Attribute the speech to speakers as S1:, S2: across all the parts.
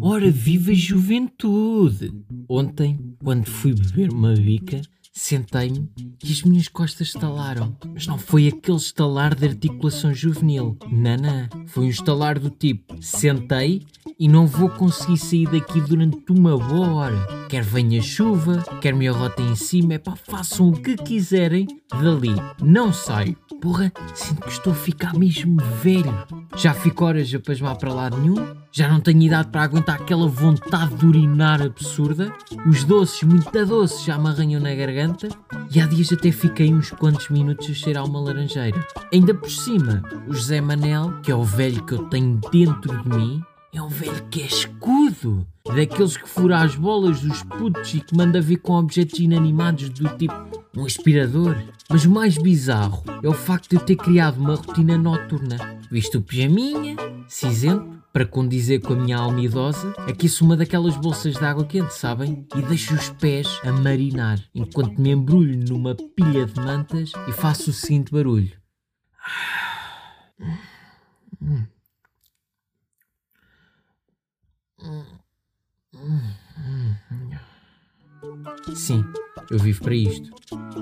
S1: Ora, viva juventude! Ontem, quando fui beber uma bica, sentei-me e as minhas costas estalaram. Mas não foi aquele estalar de articulação juvenil. Não. Foi um estalar do tipo: sentei e não vou conseguir sair daqui durante uma boa hora. Quer venha chuva, quer me arrotem em cima, é pá, façam o que quiserem dali. Não saio. Porra, sinto que estou a ficar mesmo velho. Já fico horas a pasmar para lado nenhum, já não tenho idade para aguentar aquela vontade de urinar absurda. Os doces, muito doces, já me arranham na garganta. E há dias até fiquei uns quantos minutos a cheirar uma laranjeira. Ainda por cima, o José Manel, que é o velho que eu tenho dentro de mim, é um velho que é escudo. Daqueles que fura as bolas dos putos e que manda vir com objetos inanimados do tipo um aspirador. Mas o mais bizarro é o facto de eu ter criado uma rotina noturna. Visto o pijaminha, cinzento, para condizer com a minha alma idosa, aqueço uma daquelas bolsas de água quente, sabem? E deixo os pés a marinar, enquanto me embrulho numa pilha de mantas e faço o seguinte barulho. Sim, eu vivo para isto.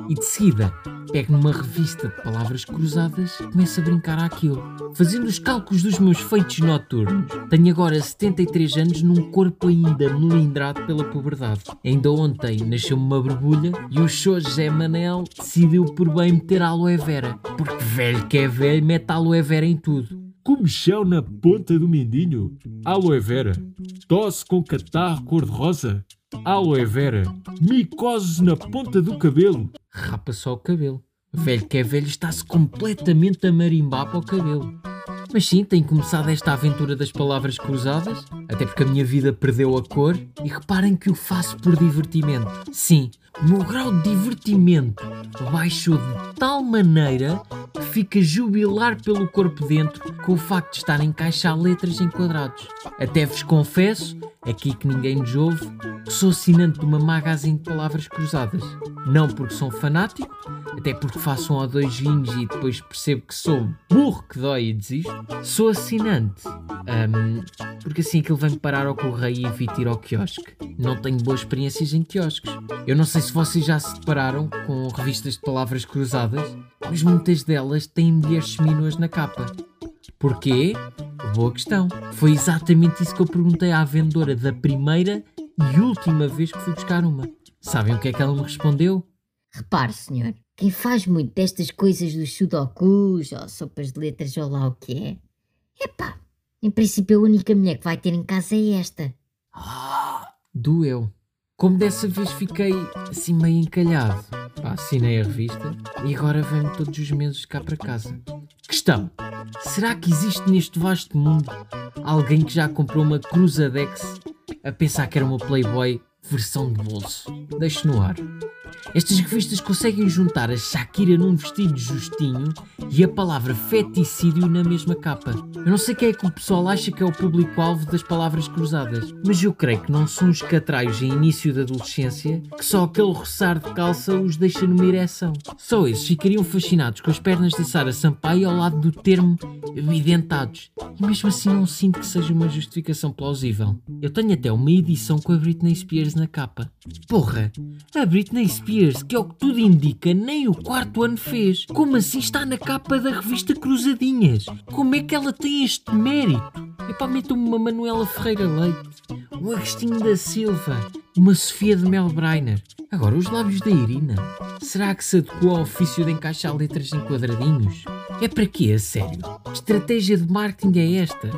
S1: E de seguida, pego numa revista de palavras cruzadas e começo a brincar àquilo. Fazendo os cálculos dos meus feitos noturnos, tenho agora 73 anos num corpo ainda melindrado pela puberdade. Ainda ontem nasceu-me uma borbulha e o show José Manel decidiu por bem meter aloe vera. Porque velho que é velho mete aloe vera em tudo.
S2: Comichão na ponta do mindinho. Aloe vera. Tosse com catarro cor-de-rosa. Aloe vera. Micoses na ponta do cabelo.
S1: Rapa só o cabelo. Velho que é velho está-se completamente a marimbar para o cabelo. Mas sim, tenho começado esta aventura das palavras cruzadas, até porque a minha vida perdeu a cor, e reparem que o faço por divertimento. Sim, o meu grau de divertimento baixou de tal maneira que fica jubilar pelo corpo dentro com o facto de estar a encaixar letras em quadrados. Até vos confesso, aqui que ninguém nos ouve, sou assinante de uma magazine de palavras cruzadas. Não porque sou um fanático, até porque faço um ou dois vinhos e depois percebo que sou burro que dói e desisto. Sou assinante, hum, porque assim aquilo vem parar ao correio e evito ir ao quiosque. Não tenho boas experiências em quiosques. Eu não sei se vocês já se depararam com revistas de palavras cruzadas, mas muitas delas têm mulheres seminuas na capa. Porquê? Boa questão. Foi exatamente isso que eu perguntei à vendedora da primeira e última vez que fui buscar uma. Sabem o que é que ela me respondeu?
S3: Repare, senhor, quem faz muito destas coisas dos sudokus ou sopas de letras ou lá o que é, epá, em princípio a única mulher que vai ter em casa é esta.
S1: Doeu. Como dessa vez fiquei assim meio encalhado. Pá, assinei a revista e agora venho todos os meses cá para casa. Questão: será que existe neste vasto mundo alguém que já comprou uma Cruzadex a pensar que era uma Playboy versão de bolso? Deixo no ar. Estas revistas conseguem juntar a Shakira num vestido justinho e a palavra feticídio na mesma capa. Eu não sei quem é que o pessoal acha que é o público-alvo das palavras cruzadas, mas eu creio que não são os catraios em início da adolescência que só aquele roçar de calça os deixa numa ereção. Só esses ficariam fascinados com as pernas de Sara Sampaio ao lado do termo bidentados. E mesmo assim não sinto que seja uma justificação plausível. Eu tenho até uma edição com a Britney Spears na capa. Porra, a Britney Spears, que é o que tudo indica, nem o quarto ano fez. Como assim está na capa da revista Cruzadinhas? Como é que ela tem este mérito? Epá, metam-me uma Manuela Ferreira Leite, um Agostinho da Silva, uma Sofia de Mel Brainer. Agora, os lábios da Irina. Será que se adequou ao ofício de encaixar letras em quadradinhos? É para quê, a sério? Estratégia de marketing é esta?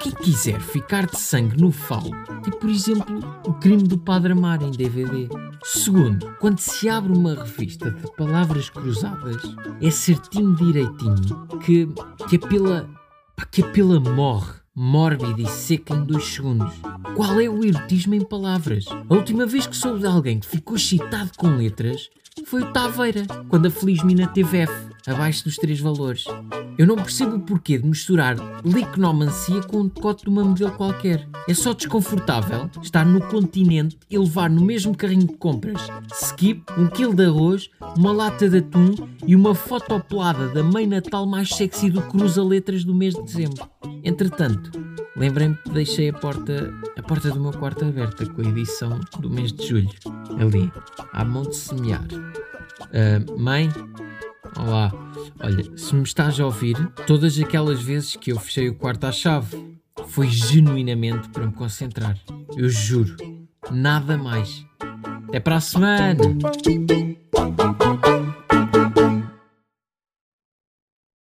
S1: Quem quiser ficar de sangue no falo, tipo por exemplo o crime do Padre Amar em DVD. Segundo, quando se abre uma revista de palavras cruzadas, é certinho direitinho que, que a pila, pá, que a pila morre mórbida e seca em dois segundos. Qual é o erotismo em palavras? A última vez que soube de alguém que ficou excitado com letras foi o Taveira, quando a Feliz Mina teve F, abaixo dos três valores. Eu não percebo o porquê de misturar licnomancia com um decote de uma modelo qualquer. É só desconfortável estar no continente e levar no mesmo carrinho de compras skip, um quilo de arroz, uma lata de atum e uma fotopelada da mãe natal mais sexy do cruza-letras do mês de dezembro. Entretanto, lembrei-me que deixei a porta, a porta do meu quarto aberta com a edição do mês de julho, ali, à mão de semear. Ah, mãe, olá, olha, se me estás a ouvir, todas aquelas vezes que eu fechei o quarto à chave, foi genuinamente para me concentrar. Eu juro, nada mais. Até para a semana!